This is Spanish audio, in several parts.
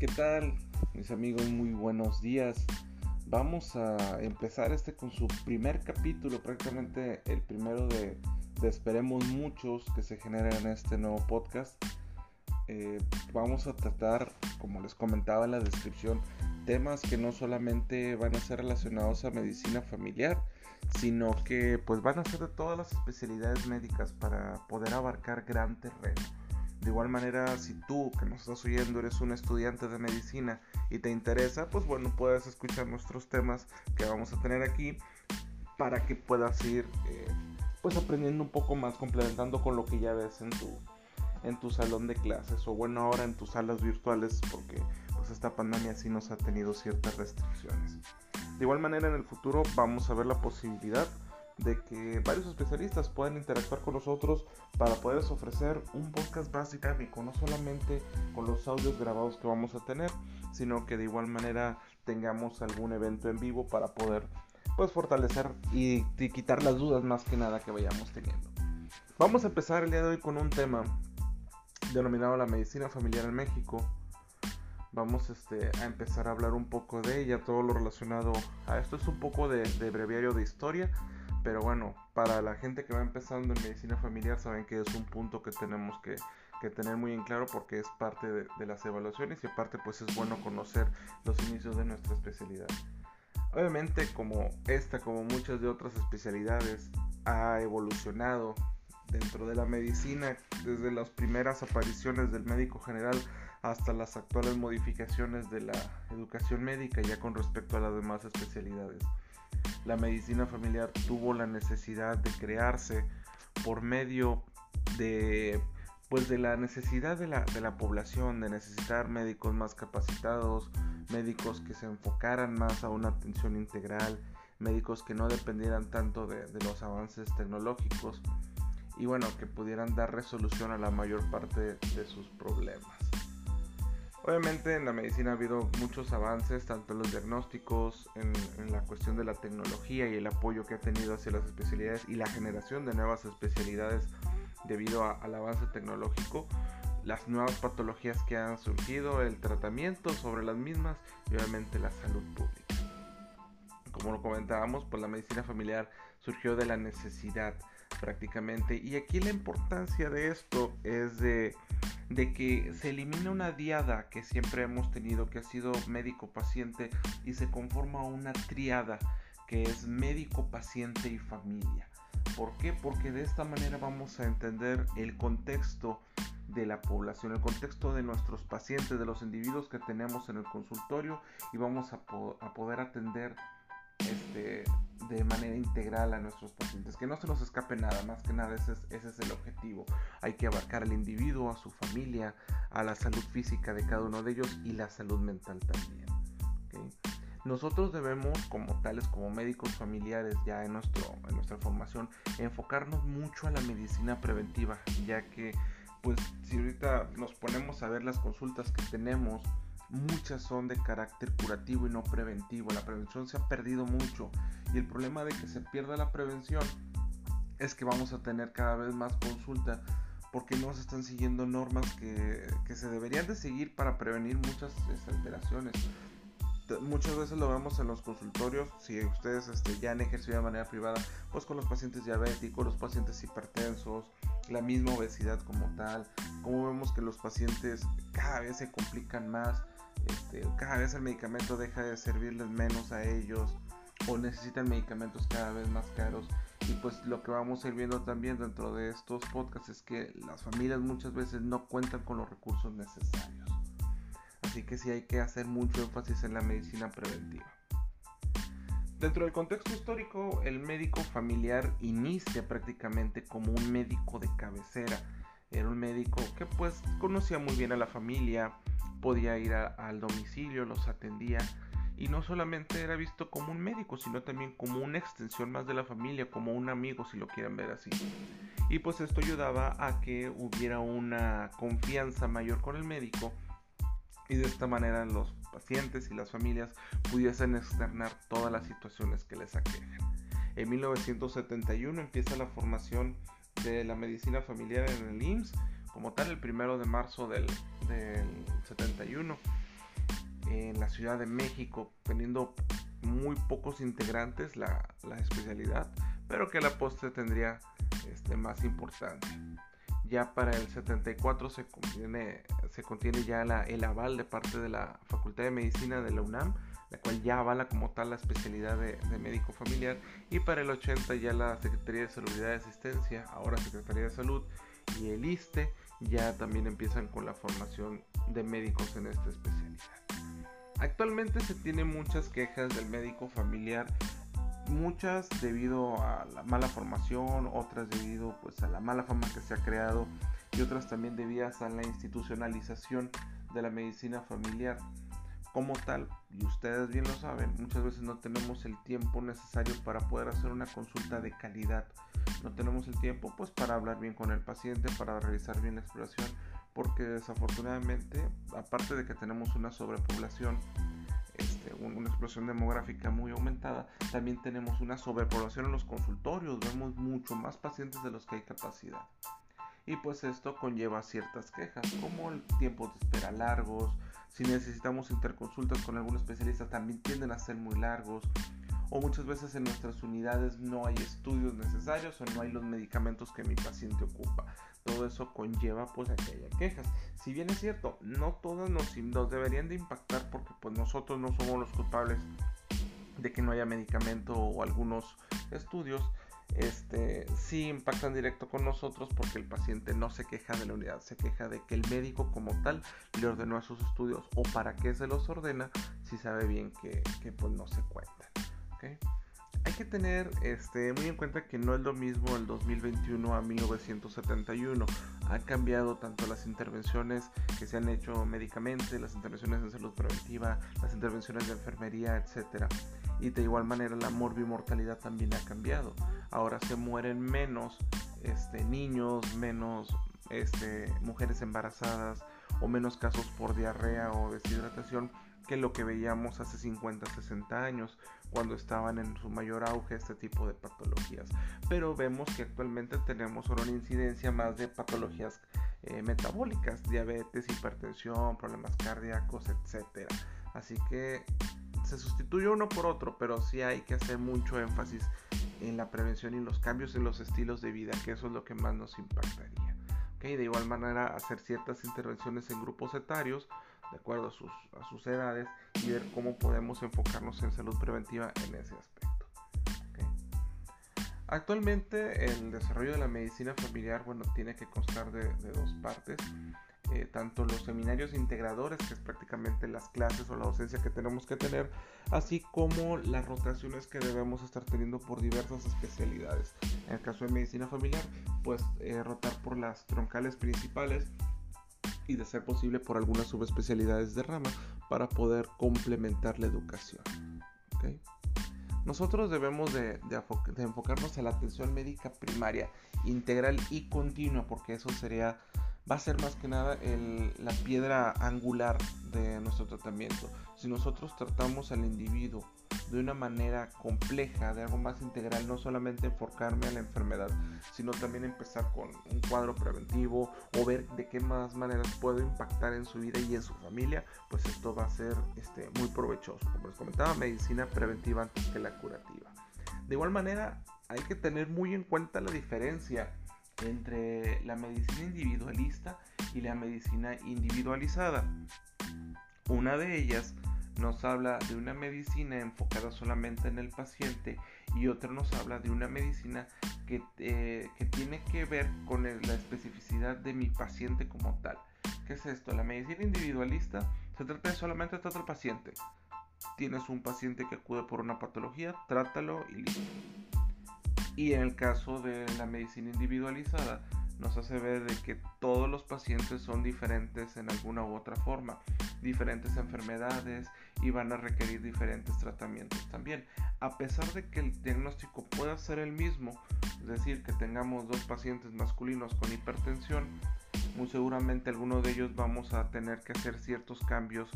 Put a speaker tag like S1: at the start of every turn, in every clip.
S1: ¿Qué tal, mis amigos? Muy buenos días. Vamos a empezar este con su primer capítulo, prácticamente el primero de, esperemos muchos que se generen en este nuevo podcast. Eh, vamos a tratar, como les comentaba en la descripción, temas que no solamente van a ser relacionados a medicina familiar, sino que pues van a ser de todas las especialidades médicas para poder abarcar gran terreno. De igual manera, si tú que nos estás oyendo eres un estudiante de medicina y te interesa, pues bueno, puedes escuchar nuestros temas que vamos a tener aquí para que puedas ir eh, pues aprendiendo un poco más, complementando con lo que ya ves en tu, en tu salón de clases o bueno ahora en tus salas virtuales porque pues esta pandemia sí nos ha tenido ciertas restricciones. De igual manera en el futuro vamos a ver la posibilidad de que varios especialistas puedan interactuar con nosotros para poderles ofrecer un podcast más dinámico, no solamente con los audios grabados que vamos a tener, sino que de igual manera tengamos algún evento en vivo para poder pues fortalecer y, quitar las dudas más que nada que vayamos teniendo. Vamos a empezar el día de hoy con un tema denominado la medicina familiar en México. Vamos este, a empezar a hablar un poco de ella, todo lo relacionado a esto es un poco de, de breviario de historia pero bueno, para la gente que va empezando en medicina familiar saben que es un punto que tenemos que, tener muy en claro porque es parte de, las evaluaciones y aparte pues es bueno conocer los inicios de nuestra especialidad. Obviamente como esta, como muchas de otras especialidades, ha evolucionado dentro de la medicina desde las primeras apariciones del médico general hasta las actuales modificaciones de la educación médica ya con respecto a las demás especialidades la medicina familiar tuvo la necesidad de crearse por medio de pues de la necesidad de la, de la población, de necesitar médicos más capacitados, médicos que se enfocaran más a una atención integral, médicos que no dependieran tanto de, de los avances tecnológicos y bueno, que pudieran dar resolución a la mayor parte de sus problemas. Obviamente en la medicina ha habido muchos avances, tanto en los diagnósticos, en, la cuestión de la tecnología y el apoyo que ha tenido hacia las especialidades y la generación de nuevas especialidades debido al avance tecnológico, las nuevas patologías que han surgido, el tratamiento sobre las mismas y obviamente la salud pública. Como lo comentábamos, pues la medicina familiar surgió de la necesidad prácticamente y aquí la importancia de esto es de de que se elimina una diada que siempre hemos tenido, que ha sido médico-paciente, y se conforma una triada que es médico, paciente y familia. ¿Por qué? Porque de esta manera vamos a entender el contexto de la población, el contexto de nuestros pacientes, de los individuos que tenemos en el consultorio y vamos a, a poder atender este, de manera integral a nuestros pacientes, que no se nos escape nada, más que nada ese es, el objetivo. Hay que abarcar al individuo, a su familia, a la salud física de cada uno de ellos y la salud mental también. Nosotros debemos, como tales, como médicos familiares ya en, nuestro, en nuestra formación, enfocarnos mucho a la medicina preventiva, ya que pues si ahorita nos ponemos a ver las consultas que tenemos, muchas son de carácter curativo y no preventivo. La prevención se ha perdido mucho y el problema de que se pierda la prevención es que vamos a tener cada vez más consulta porque no se están siguiendo normas que, se deberían de seguir para prevenir muchas alteraciones. Muchas veces lo vemos en los consultorios, si ustedes este, ya han ejercido de manera privada, pues con los pacientes diabéticos, los pacientes hipertensos, la misma obesidad como tal, como vemos que los pacientes cada vez se complican más, este, cada vez el medicamento deja de servirles menos a ellos o necesitan medicamentos cada vez más caros. Y pues lo que vamos a ir viendo también dentro de estos podcasts es que las familias muchas veces no cuentan con los recursos necesarios. Así que sí hay que hacer mucho énfasis en la medicina preventiva. Dentro del contexto histórico, el médico familiar inicia prácticamente como un médico de cabecera. Era un médico que pues conocía muy bien a la familia, podía ir al domicilio, los atendía y no solamente era visto como un médico, sino también como una extensión más de la familia, como un amigo si lo quieren ver así. Y pues esto ayudaba a que hubiera una confianza mayor con el médico y de esta manera los pacientes y las familias pudiesen externar todas las situaciones que les aquejan. En 1971 empieza la formación de la medicina familiar en el IMSS como tal el primero de marzo del, del 71 en la Ciudad de México, teniendo muy pocos integrantes la, especialidad, pero que la postre tendría este, más importancia. Ya para el 74 se contiene, se contiene ya el aval de parte de la Facultad de Medicina de la UNAM, la cual ya avala como tal la especialidad de, médico familiar. Y para el 80 ya la Secretaría de Salud y Asistencia, ahora Secretaría de Salud y el ISTE ya también empiezan con la formación de médicos en esta especialidad. Actualmente se tienen muchas quejas del médico familiar, muchas debido a la mala formación, otras debido pues a la mala fama que se ha creado y otras también debidas a la institucionalización de la medicina familiar. Como tal, y ustedes bien lo saben, muchas veces no tenemos el tiempo necesario para poder hacer una consulta de calidad. No tenemos el tiempo pues para hablar bien con el paciente, para realizar bien la exploración porque desafortunadamente, aparte de que tenemos una sobrepoblación, este, una explosión demográfica muy aumentada, también tenemos una sobrepoblación en los consultorios, vemos mucho más pacientes de los que hay capacidad. Y pues esto conlleva ciertas quejas, como el tiempo de espera largos, si necesitamos interconsultas con algún especialista también tienden a ser muy largos, o muchas veces en nuestras unidades no hay estudios necesarios o no hay los medicamentos que mi paciente ocupa todo eso conlleva pues a que haya quejas. Si bien es cierto, no todas nos, deberían de impactar porque pues nosotros no somos los culpables de que no haya medicamento o algunos estudios, este, sí impactan directo con nosotros porque el paciente no se queja de la unidad, se queja de que el médico como tal le ordenó esos estudios o para qué se los ordena si sabe bien que, que pues no se cuentan. Hay que tener este, muy en cuenta que no es lo mismo el 2021 a 1971. Han cambiado tanto las intervenciones que se han hecho médicamente, las intervenciones en salud preventiva, las intervenciones de enfermería, etc. Y de igual manera la morbimortalidad también ha cambiado. Ahora se mueren menos este, niños, menos este, mujeres embarazadas o menos casos por diarrea o deshidratación que lo que veíamos hace 50, 60 años, cuando estaban en su mayor auge este tipo de patologías. Pero vemos que actualmente tenemos una incidencia más de patologías eh, metabólicas, diabetes, hipertensión, problemas cardíacos, etc. Así que se sustituye uno por otro, pero sí hay que hacer mucho énfasis en la prevención y los cambios en los estilos de vida, que eso es lo que más nos impactaría. De igual manera, hacer ciertas intervenciones en grupos etarios de acuerdo a sus, a sus edades y ver cómo podemos enfocarnos en salud preventiva en ese aspecto. Actualmente el desarrollo de la medicina familiar bueno, tiene que constar de, de dos partes. Eh, tanto los seminarios integradores, que es prácticamente las clases o la docencia que tenemos que tener, así como las rotaciones que debemos estar teniendo por diversas especialidades. En el caso de medicina familiar, pues eh, rotar por las troncales principales y de ser posible por algunas subespecialidades de rama para poder complementar la educación. Nosotros debemos de, enfocarnos en la atención médica primaria, integral y continua, porque eso sería, va a ser más que nada la piedra angular de nuestro tratamiento. Si nosotros tratamos al individuo de una manera compleja, de algo más integral, no solamente enfocarme a la enfermedad, sino también empezar con un cuadro preventivo o ver de qué más maneras puedo impactar en su vida y en su familia, pues esto va a ser este, muy provechoso. Como les comentaba, medicina preventiva antes que la curativa. De igual manera, hay que tener muy en cuenta la diferencia entre la medicina individualista y la medicina individualizada. Una de ellas nos habla de una medicina enfocada solamente en el paciente y otra nos habla de una medicina que, eh, tiene que ver con la especificidad de mi paciente como tal. ¿Qué es esto? La medicina individualista se trata de solamente tratar al paciente. Tienes un paciente que acude por una patología, trátalo y listo. Y en el caso de la medicina individualizada, nos hace ver de que todos los pacientes son diferentes en alguna u otra forma, diferentes enfermedades y van a requerir diferentes tratamientos también. A pesar de que el diagnóstico pueda ser el mismo, es decir, que tengamos dos pacientes masculinos con hipertensión, muy seguramente alguno de ellos vamos a tener que hacer ciertos cambios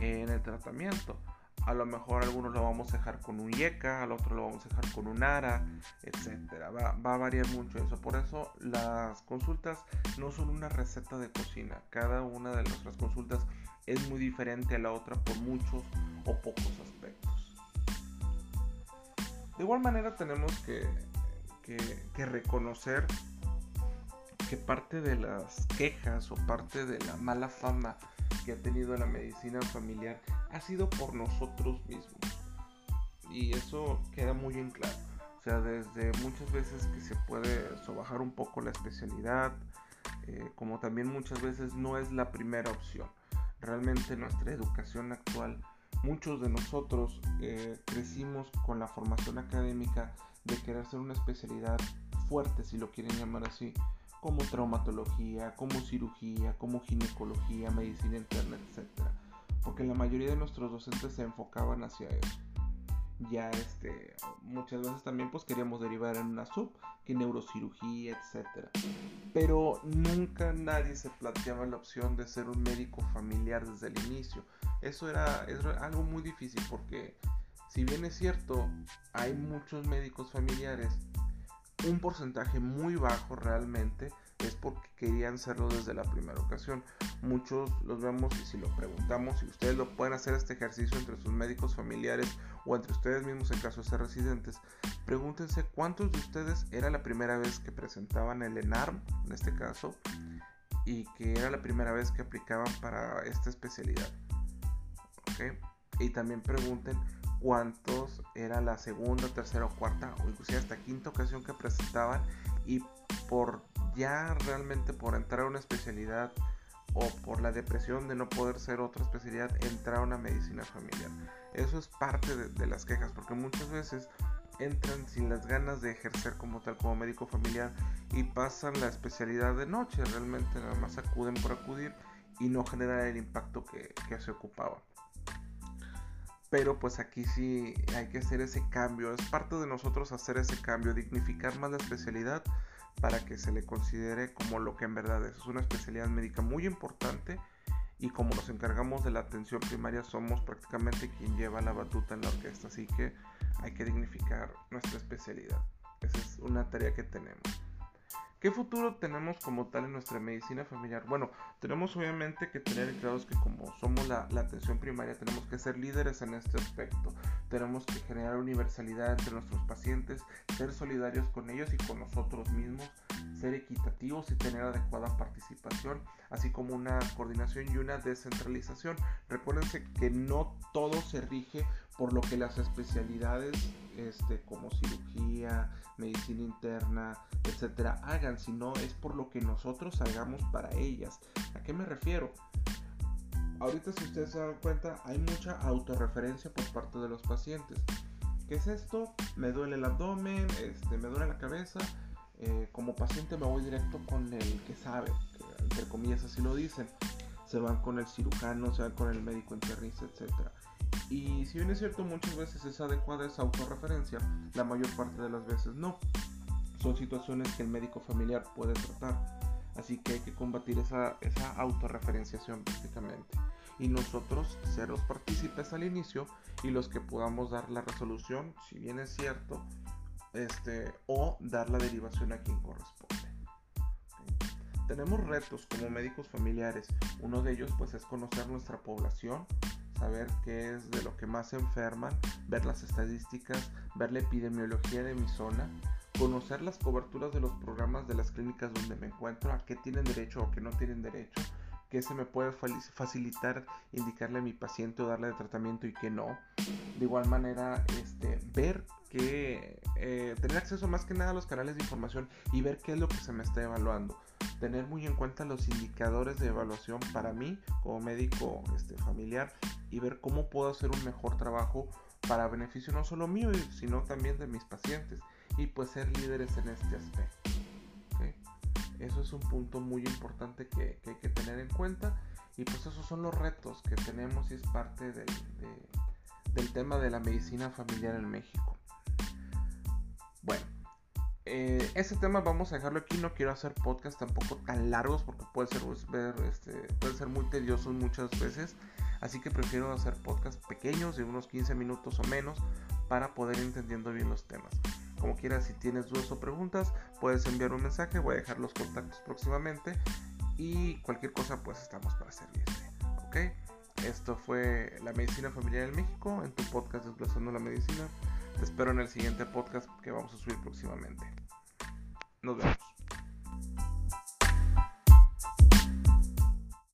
S1: en el tratamiento. A lo mejor algunos lo vamos a dejar con un yeca, al otro lo vamos a dejar con un ara, etcétera. Va, va, a variar mucho eso. Por eso las consultas no son una receta de cocina. Cada una de nuestras consultas es muy diferente a la otra por muchos o pocos aspectos. De igual manera tenemos que, que, que reconocer que parte de las quejas o parte de la mala fama que ha tenido la medicina familiar ha sido por nosotros mismos. Y eso queda muy en claro. O sea, desde muchas veces que se puede sobajar un poco la especialidad, eh, como también muchas veces no es la primera opción. Realmente nuestra educación actual, muchos de nosotros eh, crecimos con la formación académica de querer ser una especialidad fuerte, si lo quieren llamar así, como traumatología, como cirugía, como ginecología, medicina interna, etc. Porque la mayoría de nuestros docentes se enfocaban hacia eso. Ya este, muchas veces también pues queríamos derivar en una sub, que neurocirugía, etc. Pero nunca nadie se planteaba la opción de ser un médico familiar desde el inicio. Eso era, era algo muy difícil porque si bien es cierto, hay muchos médicos familiares un porcentaje muy bajo realmente es porque querían serlo desde la primera ocasión. Muchos los vemos y si lo preguntamos, si ustedes lo pueden hacer este ejercicio entre sus médicos familiares o entre ustedes mismos en caso de ser residentes, pregúntense cuántos de ustedes era la primera vez que presentaban el ENARM, en este caso, y que era la primera vez que aplicaban para esta especialidad. Y también pregunten cuántos era la segunda, tercera o cuarta o inclusive hasta quinta ocasión que presentaban y por ya realmente por entrar a una especialidad o por la depresión de no poder ser otra especialidad entrar a una medicina familiar. Eso es parte de, las quejas porque muchas veces entran sin las ganas de ejercer como tal como médico familiar y pasan la especialidad de noche, realmente nada más acuden por acudir y no generan el impacto que, que se ocupaba. Pero pues aquí sí hay que hacer ese cambio. Es parte de nosotros hacer ese cambio, dignificar más la especialidad para que se le considere como lo que en verdad es. Es una especialidad médica muy importante y como nos encargamos de la atención primaria somos prácticamente quien lleva la batuta en la orquesta. Así que hay que dignificar nuestra especialidad. Esa es una tarea que tenemos. ¿Qué futuro tenemos como tal en nuestra medicina familiar? Bueno, tenemos obviamente que tener claros que como somos la, atención primaria, tenemos que ser líderes en este aspecto. Tenemos que generar universalidad entre nuestros pacientes, ser solidarios con ellos y con nosotros mismos, ser equitativos y tener adecuada participación, así como una coordinación y una descentralización. Recuérdense que no todo se rige por lo que las especialidades este, como cirugía, medicina interna, etcétera, hagan, sino es por lo que nosotros hagamos para ellas. ¿A qué me refiero? Ahorita si ustedes se dan cuenta, hay mucha autorreferencia por parte de los pacientes. ¿Qué es esto? Me duele el abdomen, este, me duele la cabeza. Eh, como paciente me voy directo con el que sabe, entre comillas así lo dicen. Se van con el cirujano, se van con el médico internista, etcétera. Y si bien es cierto, muchas veces es adecuada esa autorreferencia, la mayor parte de las veces no. Son situaciones que el médico familiar puede tratar. Así que hay que combatir esa, esa autorreferenciación prácticamente. Y nosotros ser los partícipes al inicio y los que podamos dar la resolución, si bien es cierto, este, o dar la derivación a quien corresponde. Tenemos retos como médicos familiares. Uno de ellos pues es conocer nuestra población, saber qué es de lo que más se enferman, ver las estadísticas, ver la epidemiología de mi zona, conocer las coberturas de los programas de las clínicas donde me encuentro, a qué tienen derecho o qué no tienen derecho, qué se me puede facilitar indicarle a mi paciente o darle de tratamiento y qué no. De igual manera, este, ver que eh, tener acceso más que nada a los canales de información y ver qué es lo que se me está evaluando tener muy en cuenta los indicadores de evaluación para mí como médico este, familiar y ver cómo puedo hacer un mejor trabajo para beneficio no solo mío, sino también de mis pacientes y pues ser líderes en este aspecto. Eso es un punto muy importante que, hay que tener en cuenta y pues esos son los retos que tenemos y es parte del, del tema de la medicina familiar en México. Eh, ese tema vamos a dejarlo aquí. No quiero hacer podcast tampoco tan largos porque puede ser, ver, este, ser muy tediosos muchas veces. Así que prefiero hacer podcasts pequeños de unos 15 minutos o menos para poder entendiendo bien los temas. Como quieras, si tienes dudas o preguntas, puedes enviar un mensaje, voy a dejar los contactos próximamente y cualquier cosa pues estamos para servirte. ¿Ok? Esto fue La Medicina Familiar en México, en tu podcast Desglosando la Medicina. Te espero en el siguiente podcast que vamos a subir próximamente. Nos vemos.